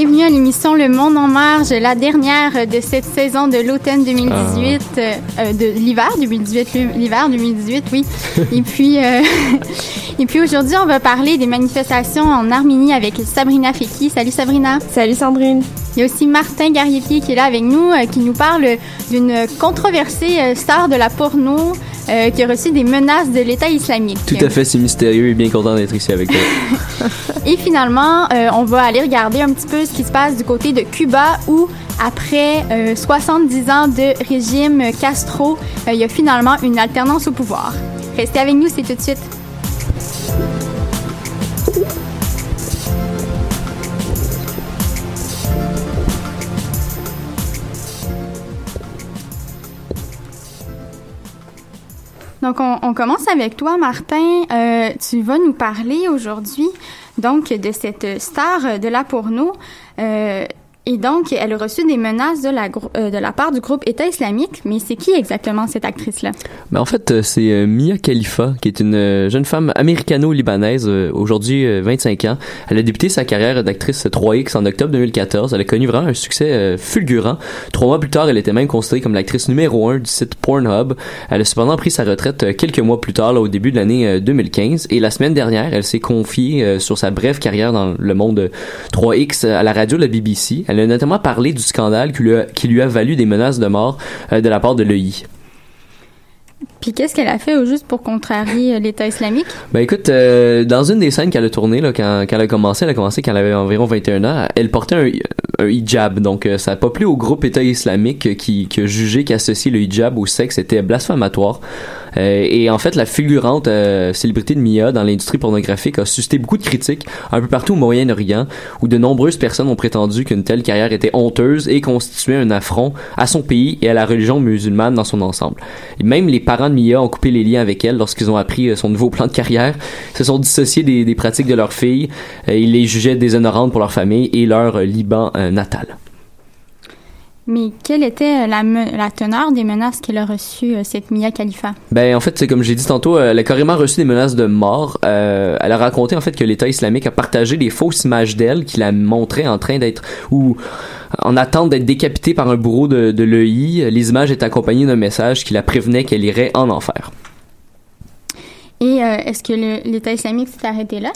Bienvenue à l'émission Le Monde en marge, la dernière de cette saison de l'automne 2018, euh, euh, de l'hiver 2018, l'hiver 2018, oui. et puis, euh, et puis aujourd'hui, on va parler des manifestations en Arménie avec Sabrina Feki. Salut Sabrina. Salut Sandrine. Il y a aussi Martin Gariepier qui est là avec nous, qui nous parle d'une controversée star de la porno euh, qui a reçu des menaces de l'État islamique. Tout à fait, c'est mystérieux et bien content d'être ici avec toi. et finalement, euh, on va aller regarder un petit peu ce qui se passe du côté de Cuba où après 70 euh, ans de régime Castro, il y a finalement une alternance au pouvoir. Restez avec nous, c'est tout de suite. Donc, on, commence avec toi, Martin. Euh, tu vas nous parler aujourd'hui, donc, de cette star de la porno. Euh, et donc, elle a reçu des menaces de la, euh, de la part du groupe État islamique. Mais c'est qui exactement cette actrice-là? Ben en fait, euh, c'est euh, Mia Khalifa, qui est une jeune femme américano-libanaise, aujourd'hui 25 ans. Elle a débuté sa carrière d'actrice 3X en octobre 2014. Elle a connu vraiment un succès fulgurant. Trois mois plus tard, elle était même considérée comme l'actrice numéro un du site Pornhub. Elle a cependant pris sa retraite quelques mois plus tard, là, au début de l'année 2015. Et la semaine dernière, elle s'est confiée sur sa brève carrière dans le monde 3X à la radio de la BBC. Elle a notamment parlé du scandale qui lui a, qui lui a valu des menaces de mort euh, de la part de l'EI. Puis qu'est-ce qu'elle a fait au juste pour contrarier euh, l'État islamique? Ben écoute, euh, dans une des scènes qu'elle a tournées, là, quand, quand, elle a commencé, elle a commencé quand elle avait environ 21 ans, elle portait un, un hijab. Donc ça n'a pas plu au groupe État islamique qui, qui a jugé qu'associer le hijab au sexe était blasphématoire. Euh, et en fait, la figurante euh, célébrité de Mia dans l'industrie pornographique a suscité beaucoup de critiques un peu partout au Moyen-Orient, où de nombreuses personnes ont prétendu qu'une telle carrière était honteuse et constituait un affront à son pays et à la religion musulmane dans son ensemble. Même les parents de Mia ont coupé les liens avec elle lorsqu'ils ont appris euh, son nouveau plan de carrière, se sont dissociés des, des pratiques de leur fille, ils les jugeaient déshonorantes pour leur famille et leur Liban natal. Mais quelle était euh, la, teneur des menaces qu'elle a reçues, euh, cette Mia Khalifa? Ben, en fait, c'est comme j'ai dit tantôt, euh, elle a carrément reçu des menaces de mort. elle a raconté, en fait, que l'État islamique a partagé des fausses images d'elle qui la montraient en train d'être, ou en attente d'être décapitée par un bourreau de, de l'EI. Les images étaient d'un message qui la prévenait qu'elle irait en enfer. Et est-ce que l'État islamique s'est arrêté là?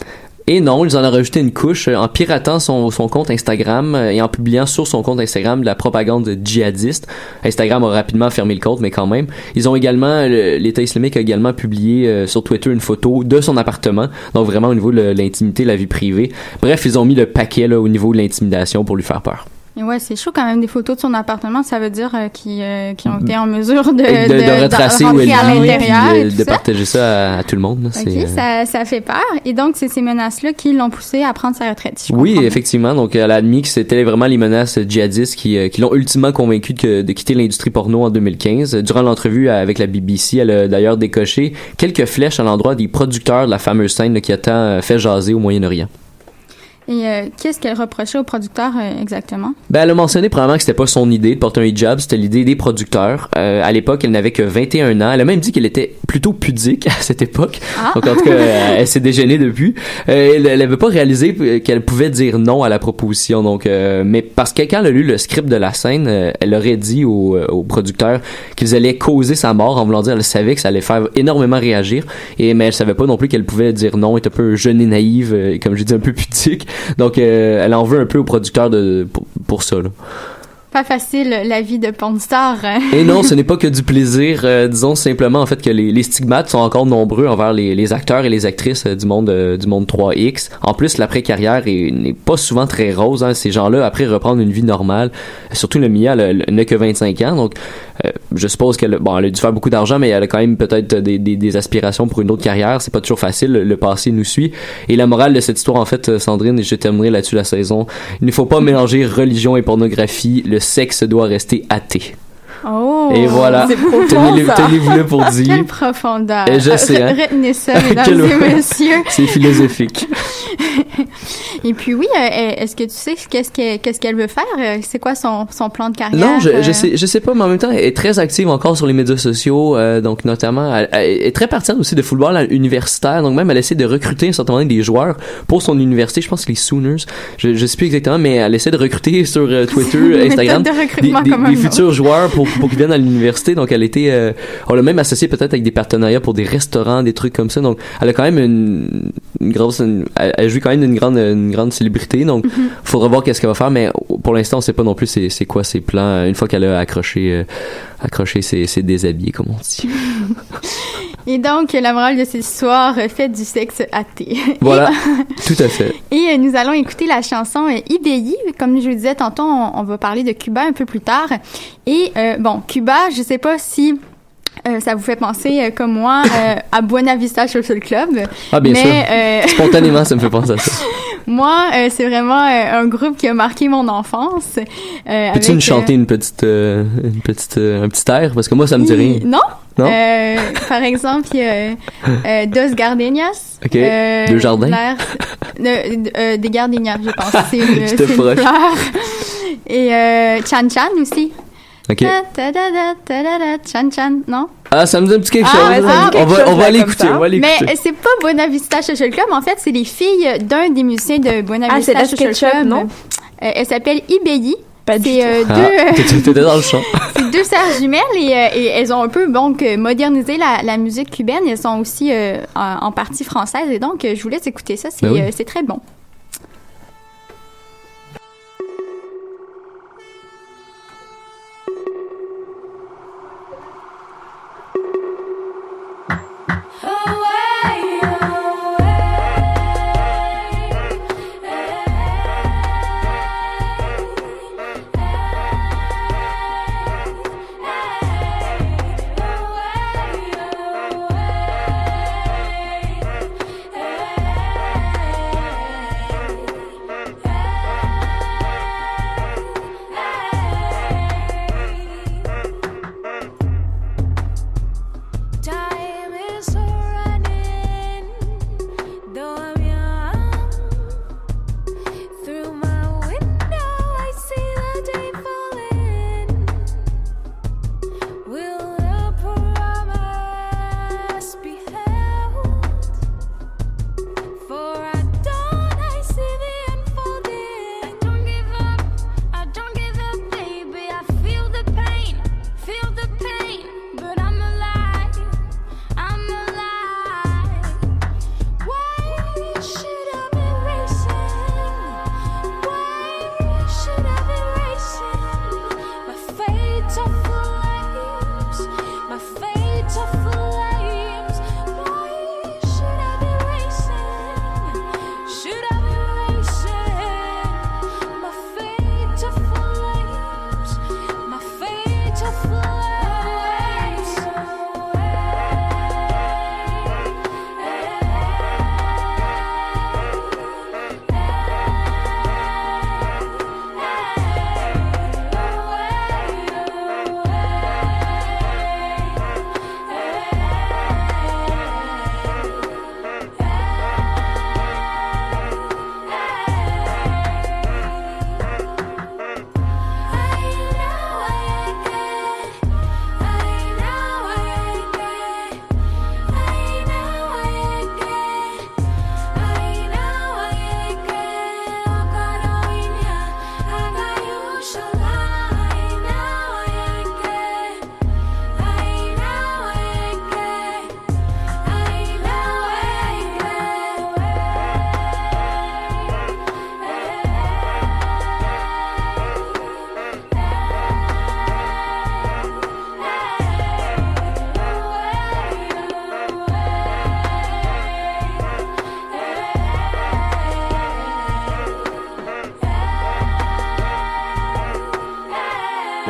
Et non, ils en ont rajouté une couche euh, en piratant son, son compte Instagram euh, et en publiant sur son compte Instagram de la propagande djihadiste. Instagram a rapidement fermé le compte, mais quand même. Ils ont également, l'État islamique a également publié euh, sur Twitter une photo de son appartement, donc vraiment au niveau de l'intimité, la vie privée. Bref, ils ont mis le paquet là, au niveau de l'intimidation pour lui faire peur. Et ouais, c'est chaud quand même des photos de son appartement. Ça veut dire euh, qu'ils euh, ont été en mesure de, de, de, retracer où elle vit, de, de partager ça à, tout le monde. ok, euh, ça, ça fait peur. Et donc, c'est ces menaces-là qui l'ont poussé à prendre sa retraite. oui, effectivement. Donc, elle a admis que c'était vraiment les menaces djihadistes qui, qui l'ont ultimement convaincu de, de quitter l'industrie porno en 2015. Durant l'entrevue avec la BBC, elle a d'ailleurs décoché quelques flèches à l'endroit des producteurs de la fameuse scène qui a tant fait jaser au Moyen-Orient. Et euh, qu'est-ce qu'elle reprochait aux producteurs euh, exactement? Ben, elle a mentionné probablement que c'était pas son idée de porter un hijab, c'était l'idée des producteurs. Euh, à l'époque, elle n'avait que 21 ans. Elle a même dit qu'elle était plutôt pudique à cette époque. Ah. Donc, en tout cas, elle s'est déjeunée depuis. elle n'avait pas réalisé qu'elle pouvait dire non à la proposition. Donc, mais parce que quand elle a lu le script de la scène, elle aurait dit aux, aux producteurs qu'ils allaient causer sa mort en voulant dire elle savait que ça allait faire énormément réagir. Et mais elle savait pas non plus qu'elle pouvait dire non, était un peu jeune et naïve, comme je dis, un peu pudique. Donc, euh, elle en veut un peu aux producteurs de, pour, ça. Pas facile la vie de pornstar. Hein. Et non, ce n'est pas que du plaisir. Euh, disons simplement en fait que les, stigmates sont encore nombreux envers les, acteurs et les actrices du monde du monde 3X. En plus, l'après-carrière n'est pas souvent très rose. Hein. Ces gens-là, après reprendre une vie normale, surtout le Mia, n'a que 25 ans, donc je suppose qu'elle bon, elle a dû faire beaucoup d'argent, mais elle a quand même peut-être des, aspirations pour une autre carrière. C'est pas toujours facile. Le passé nous suit. Et la morale de cette histoire, en fait, Sandrine, et je terminerai là-dessus la saison, il ne faut pas mélanger religion et pornographie. Le sexe doit rester athée. Oh, et voilà. Tenez-vous pour dire. Quelle profondeur. Et je sais. Hein. Retenez ça, mesdames et messieurs. C'est philosophique. et puis oui, euh, est-ce que tu sais qu'est-ce qu'elle veut faire? Euh, C'est quoi son, son plan de carrière? Non, je, je sais je sais pas, mais en même temps, elle est très active encore sur les médias sociaux, euh, donc notamment, elle, est très partisane aussi de football universitaire, donc même elle essaie de recruter un certain nombre des joueurs pour son université. Je pense que les Sooners, je, je sais plus exactement, mais elle essaie de recruter sur Twitter, Instagram, des, des, futurs joueurs pour pour qu'ils viennent à l'université. Donc, elle était, euh, on l'a même associé peut-être avec des partenariats pour des restaurants, des trucs comme ça. Donc, elle a quand même une, une grosse, elle, joue quand même une grande, une grande célébrité. Donc, il mhm. faudra voir qu'est-ce qu'elle va faire. Mais pour l'instant, on sait pas non plus c'est, quoi ses plans une fois qu'elle a accroché, euh, accroché ses, ses déshabillés, comme on dit. Et donc, la morale de cette histoire, fait du sexe athée. Voilà, tout à fait. Et euh, nous allons écouter la chanson euh, IBI. Comme je vous disais tantôt, on, va parler de Cuba un peu plus tard. Et euh, bon, Cuba, je sais pas si ça vous fait penser, comme moi, à Buena Vista Social Club. Ah, bien mais, sûr. Spontanément, ça me fait penser à ça. moi, c'est vraiment un groupe qui a marqué mon enfance. Peux-tu nous chanter une petite, une petite, un petit air? Parce que moi, ça me dit rien. Non? Euh, par exemple, il y a euh, Dos Gardenias. OK. Euh, Deux jardins? Euh, des gardenias, je pense. C'est une, une fleur. Et euh, Chan Chan aussi. OK. Chan Chan, non? Ah, ça me dit un petit quelque ah, chose. Ah, on, va, on va l'écouter, on va l'écouter. Mais c'est pas Buena Vista Social Club, en fait, c'est les filles d'un des musiciens de Buena ah, Vista Social Club. non? elle s'appelle Ibeyi. Pas c'est euh, deux. Ah, T'étais dans le champ. c'est deux sœurs jumelles et, euh, et, elles ont un peu donc modernisé la, la musique cubaine. Elles sont aussi euh, en, en, partie françaises et donc je vous laisse écouter ça. C'est ben oui. très bon.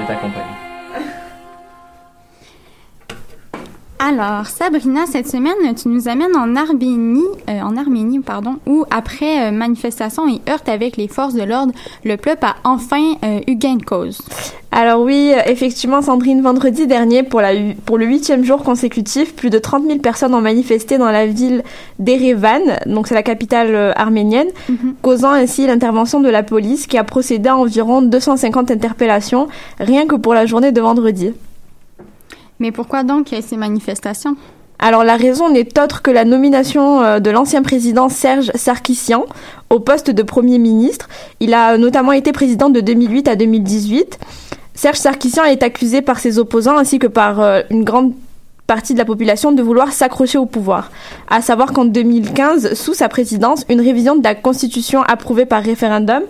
De t'accompagner. Alors, Sabrina, cette semaine, tu nous amènes en Arménie, euh, en Arménie, pardon, où après euh, manifestation et heurte avec les forces de l'ordre, le peuple a enfin euh, eu gain de cause. Alors oui, effectivement, Sandrine, vendredi dernier, pour, la, pour le huitième jour consécutif, plus de 30 000 personnes ont manifesté dans la ville d'Erevan, donc c'est la capitale arménienne, mhm. causant ainsi l'intervention de la police qui a procédé à environ 250 interpellations rien que pour la journée de vendredi. Mais pourquoi donc ces manifestations? Alors la raison n'est autre que la nomination euh, de l'ancien président Serge Sarkissian au poste de Premier ministre. Il a notamment été président de 2008 à 2018. Serge Sarkissian est accusé par ses opposants ainsi que par euh, une grande partie de la population de vouloir s'accrocher au pouvoir. À savoir qu'en 2015, sous sa présidence, une révision de la constitution approuvée par référendum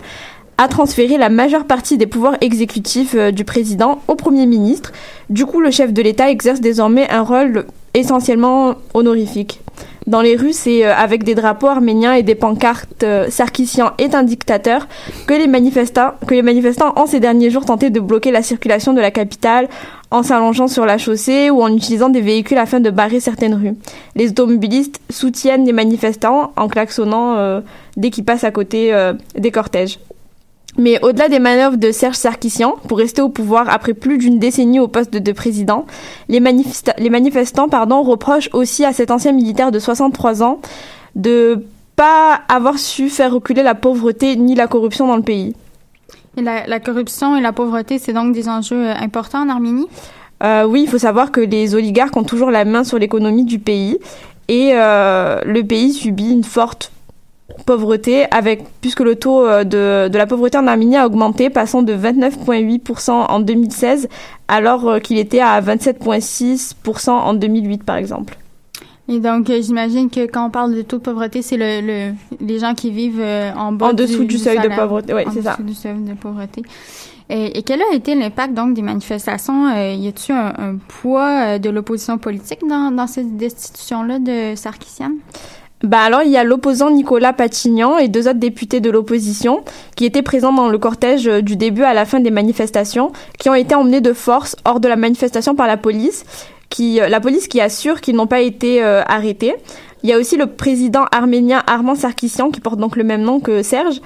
a transféré la majeure partie des pouvoirs exécutifs euh, du président au Premier ministre. Du coup, le chef de l'État exerce désormais un rôle essentiellement honorifique. Dans les rues, c'est euh, avec des drapeaux arméniens et des pancartes euh, Sarkissian est un dictateur que les, manifestants, que les manifestants ont ces derniers jours tenté de bloquer la circulation de la capitale en s'allongeant sur la chaussée ou en utilisant des véhicules afin de barrer certaines rues. Les automobilistes soutiennent les manifestants en klaxonnant dès qu'ils passent à côté des cortèges. Mais au-delà des manœuvres de Serge Sarkissian pour rester au pouvoir après plus d'une décennie au poste de, président, les, les manifestants pardon, reprochent aussi à cet ancien militaire de 63 ans de pas avoir su faire reculer la pauvreté ni la corruption dans le pays. Et la, corruption et la pauvreté, c'est donc des enjeux euh, importants en Arménie? Euh, Oui, il faut savoir que les oligarques ont toujours la main sur l'économie du pays et euh, le pays subit une forte pauvreté, avec puisque le taux euh, de, de la pauvreté en Arménie a augmenté, passant de 29,8% en 2016, alors euh, qu'il était à 27,6% en 2008, par exemple. Et donc, euh, j'imagine que quand on parle de taux de pauvreté, c'est le, le, les gens qui vivent en bas en dessous du, seuil de pauvreté. Oui, c'est ça. du seuil de pauvreté. Et, et, quel a été l'impact donc des manifestations Y a-t-il un, un, poids de l'opposition politique dans, dans cette destitution-là de Sarkissian bah alors il y a l'opposant Nicolas Patignan et deux autres députés de l'opposition qui étaient présents dans le cortège euh, du début à la fin des manifestations, qui ont été emmenés de force hors de la manifestation par la police, qui euh, la police qui assure qu'ils n'ont pas été euh, arrêtés. Il y a aussi le président arménien Armand Sarkissian qui porte donc le même nom que Serge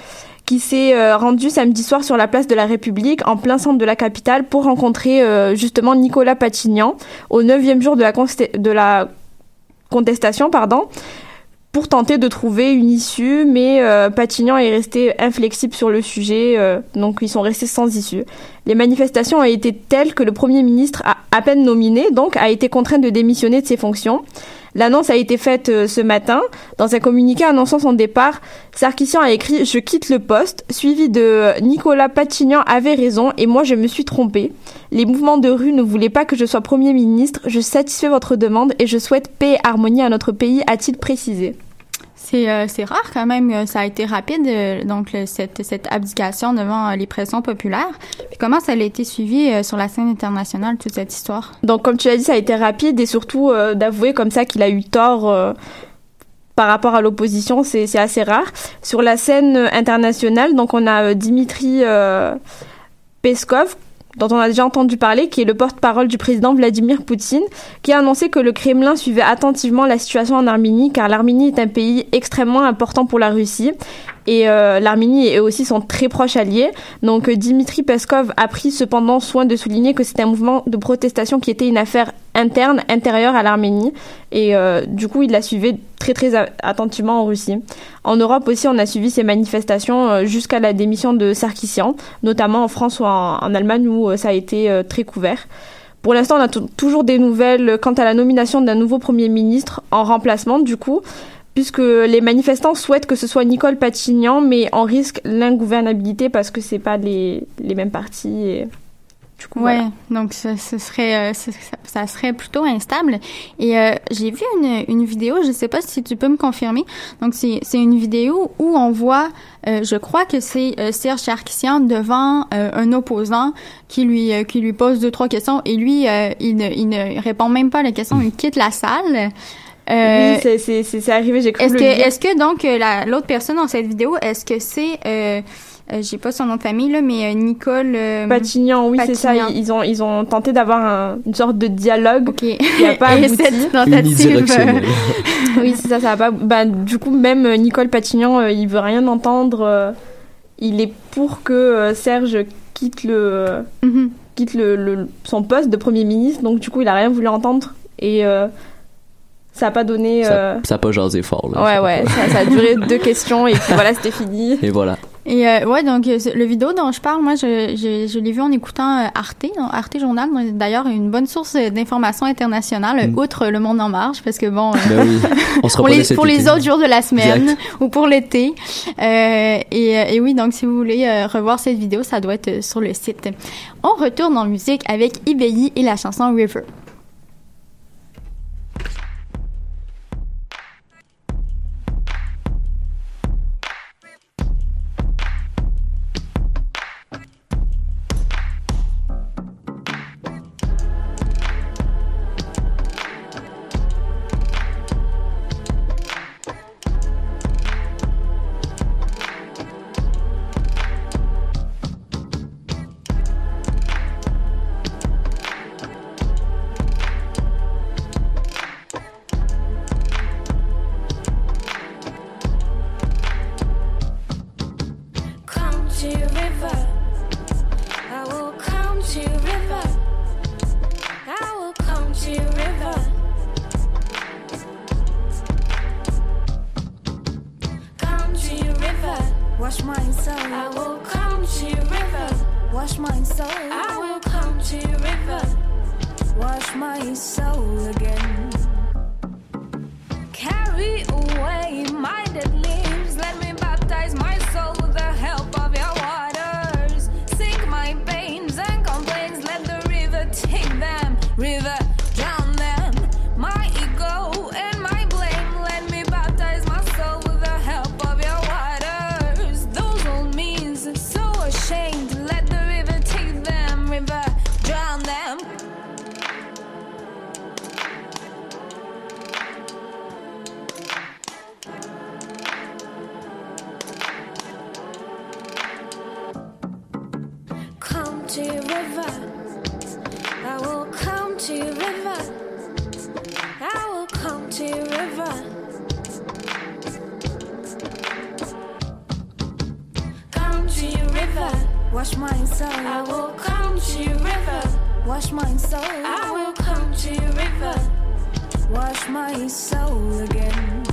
qui s'est rendu samedi soir sur la place de la République, en plein centre de la capitale, pour rencontrer justement Nicolas Patignan au neuvième jour de la, de la contestation, pardon pour tenter de trouver une issue, mais euh, Patignan est resté inflexible sur le sujet, euh, donc ils sont restés sans issue. Les manifestations ont été telles que le Premier ministre, a, à peine nominé, donc a été contraint de démissionner de ses fonctions. L'annonce a été faite euh, ce matin. Dans un communiqué annonçant son départ, Sarkissian a écrit « Je quitte le poste », suivi de « Nicolas Patignan avait raison et moi je me suis trompé. Les mouvements de rue ne voulaient pas que je sois Premier ministre. Je satisfais votre demande et je souhaite paix et harmonie à notre pays », a-t-il précisé. Euh, c'est rare quand même, euh, ça a été rapide, euh, donc cette, abdication devant les pressions populaires. Puis comment ça a été suivi sur la scène internationale, toute cette histoire? Donc comme tu l'as dit, ça a été rapide et surtout d'avouer comme ça qu'il a eu tort par rapport à l'opposition, c'est assez rare. Sur la scène internationale, donc on a Dimitri Peskov, dont on a déjà entendu parler, qui est le porte-parole du président Vladimir Poutine, qui a annoncé que le Kremlin suivait attentivement la situation en Arménie, car l'Arménie est un pays extrêmement important pour la Russie et euh, l'Arménie est aussi son très proche allié. Donc euh, Dimitri Peskov a pris cependant soin de souligner que c'était un mouvement de protestation qui était une affaire interne, intérieure à l'Arménie, et euh, du coup il l'a suivi très très attentivement en Russie. En Europe aussi, on a suivi ces manifestations jusqu'à la démission de Sarkissian, notamment en France ou en, en Allemagne où ça a été très couvert. Pour l'instant, on a toujours des nouvelles quant à la nomination d'un nouveau Premier ministre en remplacement, du coup puisque les manifestants souhaitent que ce soit Nicole Patignan, mais on risque l'ingouvernabilité parce que c'est pas les, les mêmes partis. Et... Du coup, ouais, donc ce, serait euh, ça, serait plutôt instable. Et euh, j'ai vu une, une vidéo, je sais pas si tu peux me confirmer. Donc c'est une vidéo où on voit, euh, je crois que c'est Serge Sarkissian devant un opposant qui lui qui lui pose deux trois questions et lui il ne il ne répond même pas à la question, il quitte la salle. Euh, oui, c'est arrivé, j'ai cru Est-ce que, est-ce que donc l'autre personne dans cette vidéo, est-ce que c'est euh, j'ai pas son nom de famille là, mais Nicole Patignan, oui c'est ça. Ils ont ils ont tenté d'avoir une sorte de dialogue qui a pas abouti. cette tentative, oui c'est ça, ça va pas. Bah, du coup même Nicole Patignan, il veut rien entendre. il est pour que Serge quitte le mm-hmm. quitte le, son poste de premier ministre. Donc du coup il a rien voulu entendre et ça a pas donné. Ça, euh... ça a pas jasé fort. Là, ouais, ouais. Ça, ça, a duré deux questions et puis voilà, c'était fini. Et voilà. Et euh, ouais, donc euh, le vidéo dont je parle, moi, je, je, je l'ai vu en écoutant euh, Arte, Arte Journal, d'ailleurs une bonne source d'information internationale, mm. outre le Monde en marche, parce que bon, ben oui. On pour, les, pour les autres jours de la semaine ou pour l'été. et, et oui, donc si vous voulez revoir cette vidéo, ça doit être sur le site. On retourne en musique avec Ibeyi et la chanson River. to your river. I will come to your river. I will come to your river. Come to your river. Wash my soul. I will come to your river. Wash my soul. I will come to your river. Wash my soul again.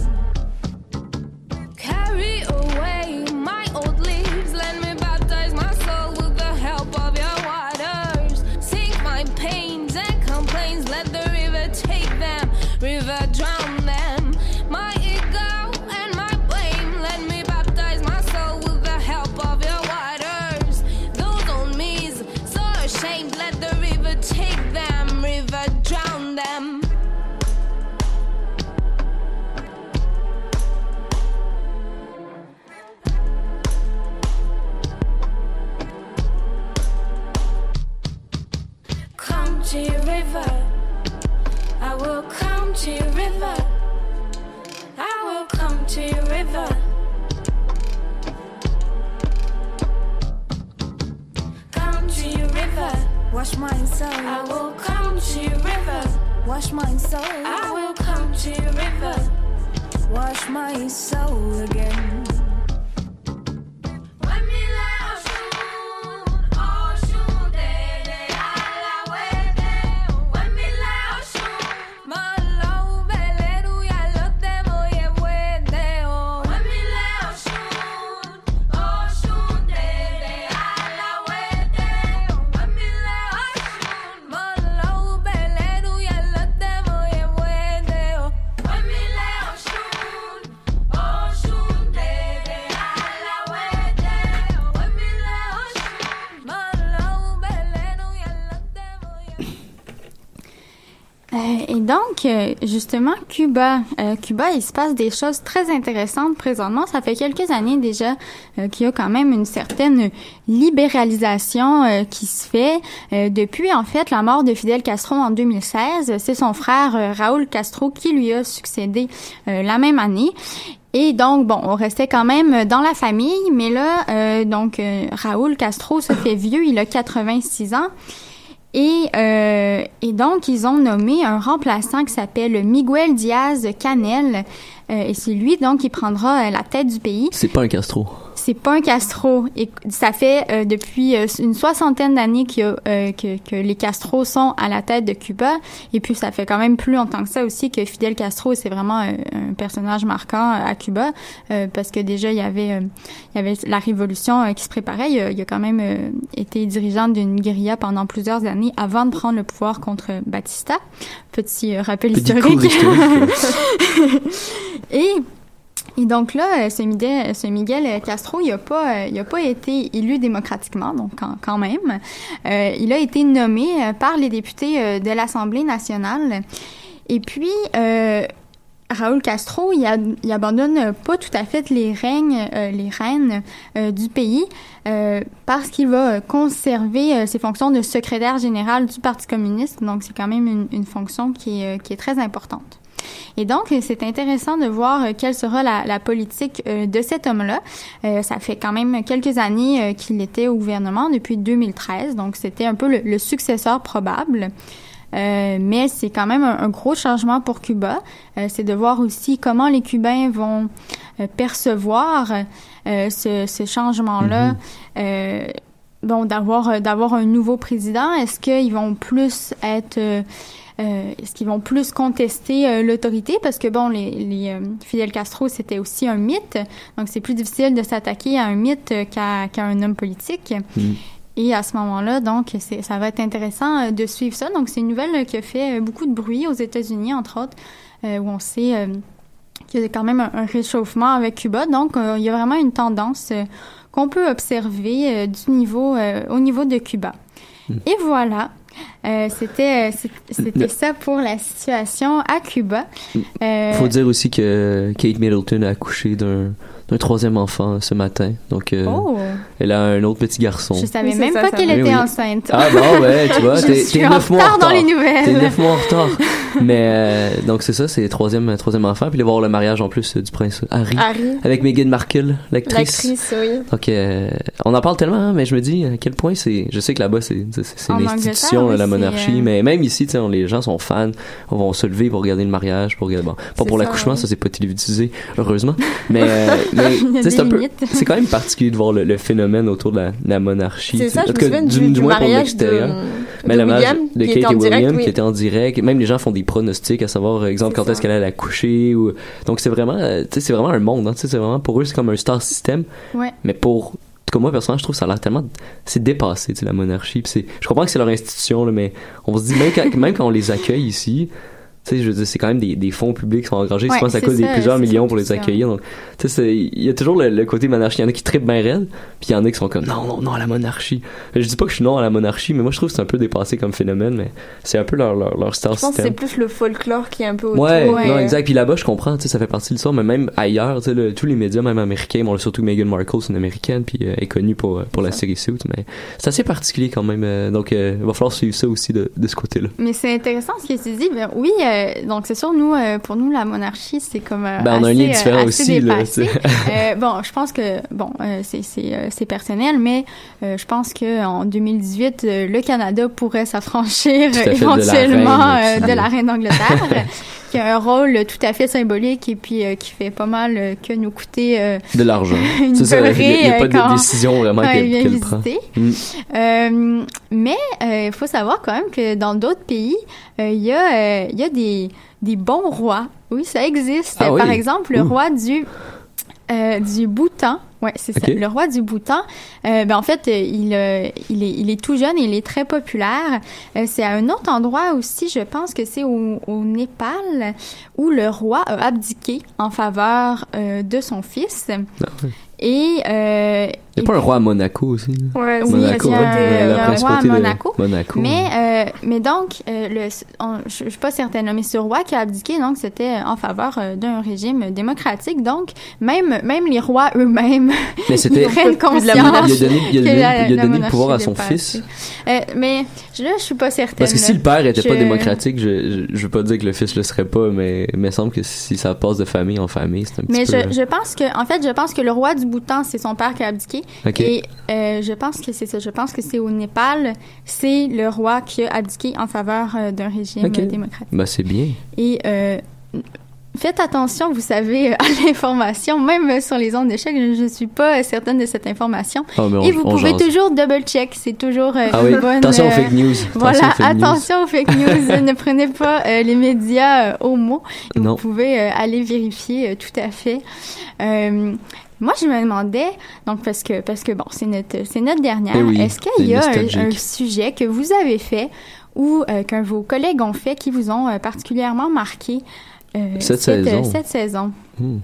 Justement, Cuba. Euh, Cuba, il se passe des choses très intéressantes présentement. Ça fait quelques années déjà euh, qu'il y a quand même une certaine libéralisation euh, qui se fait. depuis, en fait, la mort de Fidel Castro en 2016, c'est son frère Raúl Castro qui lui a succédé la même année. Et donc, bon, on restait quand même dans la famille, mais là, donc, Raoul Castro se fait vieux, il a 86 ans. Et, euh, et donc, ils ont nommé un remplaçant qui s'appelle Miguel Diaz Canel. Euh, et c'est lui, donc, qui prendra la tête du pays. C'est pas un Castro c'est pas un Castro. Et ça fait euh, depuis euh, une soixantaine d'années que, euh, que, que, les Castro sont à la tête de Cuba. Et puis ça fait quand même plus longtemps que ça aussi que Fidel Castro, c'est vraiment un personnage marquant à Cuba parce que déjà il y avait il y avait la révolution qui se préparait. Il a, a quand même été dirigeant d'une guérilla pendant plusieurs années avant de prendre le pouvoir contre Batista. Petit rappel Petit historique. historique. Et et donc là, euh, ce Miguel, ce Miguel Castro, il n'a pas, euh, il a pas été élu démocratiquement, donc quand, même. Euh, il a été nommé par les députés de l'Assemblée nationale. Et puis, Raúl Castro, il, il, abandonne pas tout à fait les règnes, les rênes du pays parce qu'il va conserver ses fonctions de secrétaire général du Parti communiste. Donc, c'est quand même une, fonction qui est très importante. Et donc, c'est intéressant de voir euh, quelle sera la, politique euh, de cet homme-là. Euh, ça fait quand même quelques années qu'il était au gouvernement, depuis 2013, donc c'était un peu le, successeur probable. mais c'est quand même un, gros changement pour Cuba. c'est de voir aussi comment les Cubains vont percevoir ce, changement-là. Mm-hmm. bon, d'avoir d'avoir un nouveau président. Est-ce qu'ils vont plus être euh, est-ce qu'ils vont plus contester euh, l'autorité? Parce que bon, les, les euh, Fidel Castro c'était aussi un mythe, donc c'est plus difficile de s'attaquer à un mythe qu'à un homme politique. Mm. Et à ce moment-là, donc, ça va être intéressant de suivre ça. Donc, c'est une nouvelle qui a fait beaucoup de bruit aux États-Unis, entre autres, où on sait qu'il y a quand même un, réchauffement avec Cuba. Donc, il y a vraiment une tendance qu'on peut observer du niveau, au niveau de Cuba. Mm. Et voilà, euh, c'était euh, c'était ça pour la situation à Cuba. Il euh, faut dire aussi que Kate Middleton a accouché d'un d'un troisième enfant ce matin. Donc, oh. elle a un autre petit garçon. Je savais même pas qu'elle était enceinte. Ah bon, ouais, tu vois, t'es neuf mois en retard. dans les nouvelles. T'es neuf mois en retard. Mais euh, donc c'est ça, c'est troisième troisième enfant, puis aller voir le mariage en plus du prince Harry, Harry. avec Meghan Markle, l'actrice. L'actrice, oui. Donc euh, on en parle tellement, hein, mais je me dis à quel point c'est. Je sais que là-bas c'est c'est une institution la monarchie, euh, mais même ici, tu sais, les gens sont fans, on va se lever pour regarder le mariage, pour regarder bon, pas pour l'accouchement, ça, c'est pas télévisé heureusement, mais mais c'est un peu, c'est quand même particulier de voir le, phénomène autour de la, monarchie. C'est ça, je me souviens du, du, moins pour l'extérieur. Mais la William, de Kate et William qui était en direct, même les gens font des pronostics à savoir euh, exemple quand est-ce qu'elle allait accoucher ou donc c'est vraiment euh, c'est vraiment un monde hein, tu sais c'est vraiment pour eux c'est comme un star system. Mais pour comme moi personnellement je trouve ça a l'air tellement c'est dépassé tu sais la monarchie c'est je comprends que c'est leur institution là, mais on se dit même quand, même quand on les accueille ici sais, je veux dire, c'est quand même des, des fonds publics qui sont engagés. je pense que ça coûte des plusieurs millions pour les accueillir. Donc, tu sais, il y a toujours le, côté monarchie. Il y en a qui trippent bien raide, puis il y en a qui sont comme non, non, non à la monarchie. Je dis pas que je suis non à la monarchie, mais moi je trouve que c'est un peu dépassé comme phénomène, mais c'est un peu leur, leur, leur star Je pense que c'est plus le folklore qui est un peu autour. Ouais, non, exact. Puis là-bas, je comprends, tu sais, ça fait partie de ça, mais même ailleurs, tu sais, tous les médias, même américains, bon, surtout Meghan Markle, c'est une américaine, puis euh, est connue pour, pour la série Suit, mais c'est assez particulier quand même. Euh, donc, euh, il va falloir suivre ça aussi de, de ce côté-là. Mais c'est intéressant ce que tu dis. Mais oui, donc c'est sûr, nous, euh, pour nous, la monarchie, c'est comme euh, ben, on a un lien différent euh, aussi. Là, bon, je pense que bon, c'est c'est personnel, mais je pense que en 2018, le Canada pourrait s'affranchir éventuellement de la reine d'Angleterre. qui a un rôle tout à fait symbolique et puis qui fait pas mal que nous coûter de l'argent. C'est ça, il n'y a, pas de décision vraiment qu'elle prend. Mm. mais il faut savoir quand même que dans d'autres pays, il y y a des des bons rois. Oui, ça existe. Ah Par exemple, le roi du euh, du Bhoutan. Ouais, c'est ça. Le roi du Bhoutan. Euh, ben en fait, il, euh, il, est, il est tout jeune et il est très populaire. C'est à un autre endroit aussi, je pense que c'est au, au, Népal, où le roi a abdiqué en faveur de son fils. Ah Et euh, il n'y a pas un roi à Monaco aussi? Ouais, oui, Monaco, il y a, un- il y a La un roi à Monaco. Monaco. Mais, euh, mais donc, euh, le, on- je ne suis pas certaine, mais ce roi qui a abdiqué, donc, c'était en faveur euh, d'un régime démocratique. Donc, même, même les rois eux-mêmes, Mais ils prennent conscience. il a donné, il a donné- la- il a donné le pouvoir à son fils. Euh, mais là, je suis pas certaine. Parce que si le père était pas démocratique, je, je veux pas dire que le fils le serait pas, mais il me semble que si ça passe de famille en famille, c'est un petit Mais peu. je, je pense que, en fait, je pense que le roi du Bhoutan, c'est son père qui a abdiqué. Et euh, je pense que c'est ça. Je pense que c'est au Népal, c'est le roi qui a abdiqué en faveur euh, d'un régime Ok. euh, démocratique. Bah, c'est bien. Et euh, faites attention, vous savez, à l'information, même sur les ondes d'échec, je ne suis pas certaine de cette information. Ah, on- Et vous pouvez toujours double-check, c'est toujours euh, Ah une oui, bonne... attention aux fake news. Voilà, aux fake news. attention aux fake news. ne prenez pas euh, les médias euh, au mot. Non. Vous pouvez aller vérifier tout à fait. Moi, je me demandais, donc parce que parce que bon, c'est notre c'est notre dernière. Oui, Est-ce qu'il y a un, sujet que vous avez fait ou euh, qu'un vos collègues ont fait qui vous ont euh, particulièrement marqué euh, Cette euh, saison. cette saison? Hmm.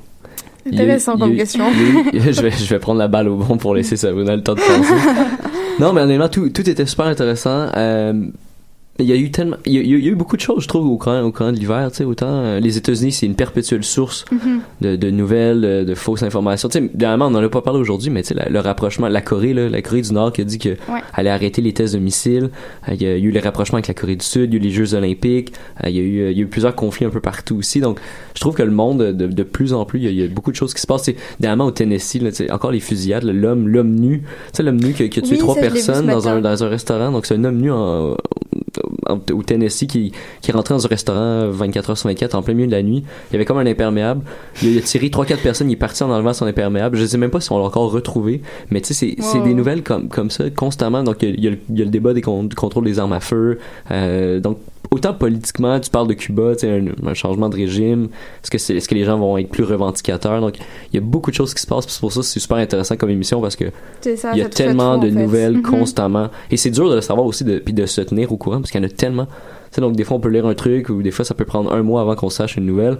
Intéressant comme question. il je, vais, je vais prendre la balle au bon pour laisser Sabrina le temps de penser. non, mais honnêtement, tout, tout était super intéressant. Euh, il y a eu tellement, il y a, il y a eu beaucoup de choses, je trouve, au courant, au courant de l'hiver. Tu sais, autant euh, les États-Unis, c'est une perpétuelle source Mhm. de, de nouvelles, euh, de fausses informations. Tu sais, dernièrement, on n'en a pas parlé aujourd'hui, mais tu sais, la- le rapprochement, la Corée, là, la Corée du Nord qui a dit qu'elle allait arrêter les tests de missiles. Euh, Il y a eu les rapprochements avec la Corée du Sud, il y a eu les Jeux Olympiques. Euh, Il y a eu, euh, il y a eu plusieurs conflits un peu partout aussi. Donc, je trouve que le monde, de, de plus en plus, il y, a, il y a beaucoup de choses qui se passent. Dernièrement, au Tennessee, là, tu sais, encore les fusillades, l'homme, l'homme nu. Tu sais, l'homme nu qui, a- qui a tué Oui, trois personnes dans un, dans un restaurant. Donc, c'est un homme nu en, en- au Tennessee qui, qui rentré dans un restaurant 24 heures sur 24 en plein milieu de la nuit. Il y avait comme un imperméable. Il a, il a tiré 3-4 personnes. Il est parti en enlevant son imperméable. Je sais même pas si on l'a encore retrouvé. Mais tu sais, c'est c'est Wow. des nouvelles comme, comme ça constamment. Donc, il y a, il y a le, il y a le débat des con- du contrôle des armes à feu. Euh, donc, autant politiquement, tu parles de Cuba, un, un changement de régime. Est-ce que, que les gens vont être plus revendicateurs? Donc, il y a beaucoup de choses qui se passent. C'est pour ça que c'est super intéressant comme émission parce que il y a tellement de en fait. nouvelles Mhm. constamment et c'est dur de le savoir aussi de, puis de se tenir au courant parce qu'il y en a tellement tu sais donc des fois on peut lire un truc ou des fois ça peut prendre un mois avant qu'on sache une nouvelle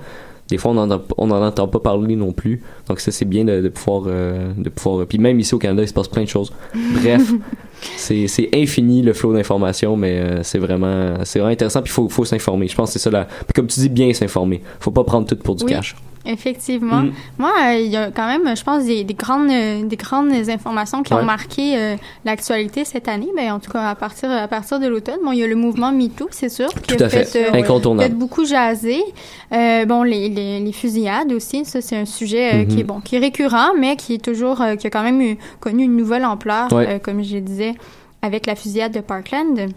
des fois on n'en on n'en entend pas parler non plus donc ça c'est bien de, de pouvoir euh, de pouvoir puis même ici au Canada il se passe plein de choses bref c'est c'est infini le flot d'informations mais euh, c'est vraiment c'est vraiment intéressant puis faut faut s'informer. Je pense que c'est ça la puis comme tu dis bien s'informer. Faut pas prendre tout pour du Oui. cash Effectivement. Mm. Moi, euh, il y a quand même, je pense, des, des grandes, euh, des grandes informations qui Ouais. ont marqué euh, l'actualité cette année. Ben, en tout cas, à partir, à partir de l'automne. Bon, il y a le mouvement MeToo, c'est sûr, qui tout a à fait, fait, incontournable fait beaucoup jaser. Bon, les, les, les fusillades aussi, ça c'est un sujet qui est Mhm. bon, qui est récurrent, mais qui est toujours, qui a quand même eu- connu une nouvelle ampleur, Ouais. comme je disais, avec la fusillade de Parkland.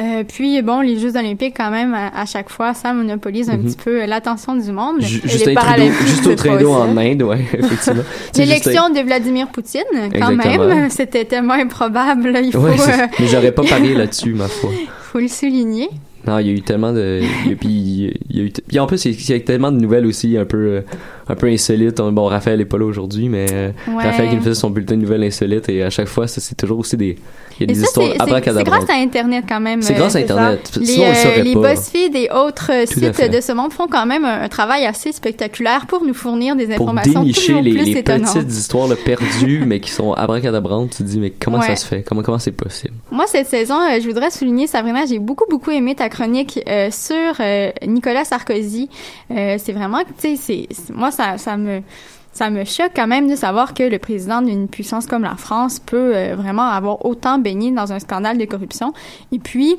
Euh, puis bon, les Jeux Olympiques quand même à, à chaque fois, ça monopolise un Mhm. petit peu l'attention du monde. Ju- les Justin Trudeau en Inde ouais effectivement L'élection de Vladimir Poutine, quand Exactement. même, c'était tellement improbable. là, Il faut, Ouais, euh, mais j'aurais pas parié là-dessus, ma foi. faut le souligner. Non, il y a eu tellement de. Puis il y a eu. Puis en plus, il y a tellement de nouvelles aussi un peu, euh, un peu insolites. Bon, Raphaël est pas là aujourd'hui, mais euh, Ouais. Raphaël qui nous faisait son bulletin de nouvelles insolites et à chaque fois, c'est toujours aussi des. Il y a des ça, histoires c'est- grâce à Internet quand même. C'est euh, grâce à ça. Internet. Les, Sinon, on le euh, saurait les pas. BuzzFeed et autres euh, Tout sites de ce monde font quand même un, un travail assez spectaculaire pour nous fournir des Pour informations dénicher toujours les, plus les petites histoires là, perdues, mais qui sont abracadabrantes, tu te dis, mais comment Ouais. ça se fait? Comment comment c'est possible? Moi, cette saison, euh, je voudrais souligner, Sabrina, j'ai beaucoup, beaucoup aimé ta chronique euh, sur euh, Nicolas Sarkozy. Euh, c'est vraiment, tu sais, moi, ça, ça me... Ça me choque quand même de savoir que le président d'une puissance comme la France peut euh, vraiment avoir autant baigné dans un scandale de corruption. Et puis,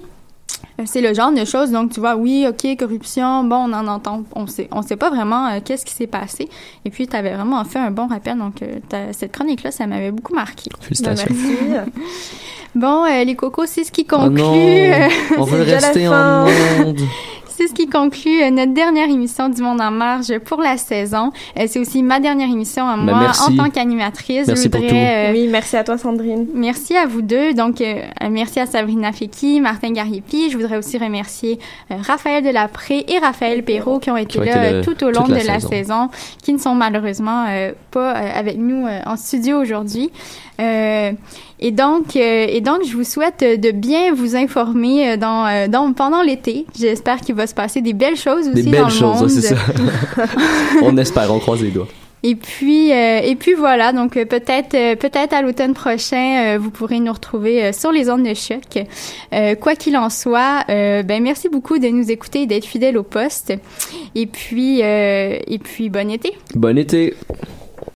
euh, c'est le genre de choses, donc tu vois, oui, ok, corruption, bon, on en entend, on sait, on sait pas vraiment euh, qu'est-ce qui s'est passé. Et puis, tu avais vraiment fait un bon rappel, donc euh, cette chronique-là, ça m'avait beaucoup marqué. Félicitations. Merci. Bon, euh, les cocos, c'est ce qui Oh conclut. non On veut rester en fin. C'est ce qui conclut euh, notre dernière émission du Monde en marge pour la saison. Euh, c'est aussi ma dernière émission à Ben, moi en tant qu'animatrice. Merci Je pour voudrais, euh, Oui, merci à toi, Sandrine. Merci à vous deux. Donc, euh, merci à Sabrina Feki, Martin Gariepi. Je voudrais aussi remercier euh, Raphaël Delapré et Raphaël Perrault qui ont été Qui ont là été tout au long la de la saison. saison, qui ne sont malheureusement euh, pas euh, avec nous euh, en studio aujourd'hui. Et donc, euh, et donc, je vous souhaite de bien vous informer euh, dans, euh, dans pendant l'été. J'espère qu'il va se passer des belles choses aussi Des dans belles le choses, monde. ouais, c'est ça. on espère, on croise les doigts. Et puis, et puis voilà. Donc peut-être, peut-être à l'automne prochain, vous pourrez nous retrouver sur les ondes de choc. quoi qu'il en soit, ben merci beaucoup de nous écouter et d'être fidèles au poste. Et puis, et puis bon été. Bon été.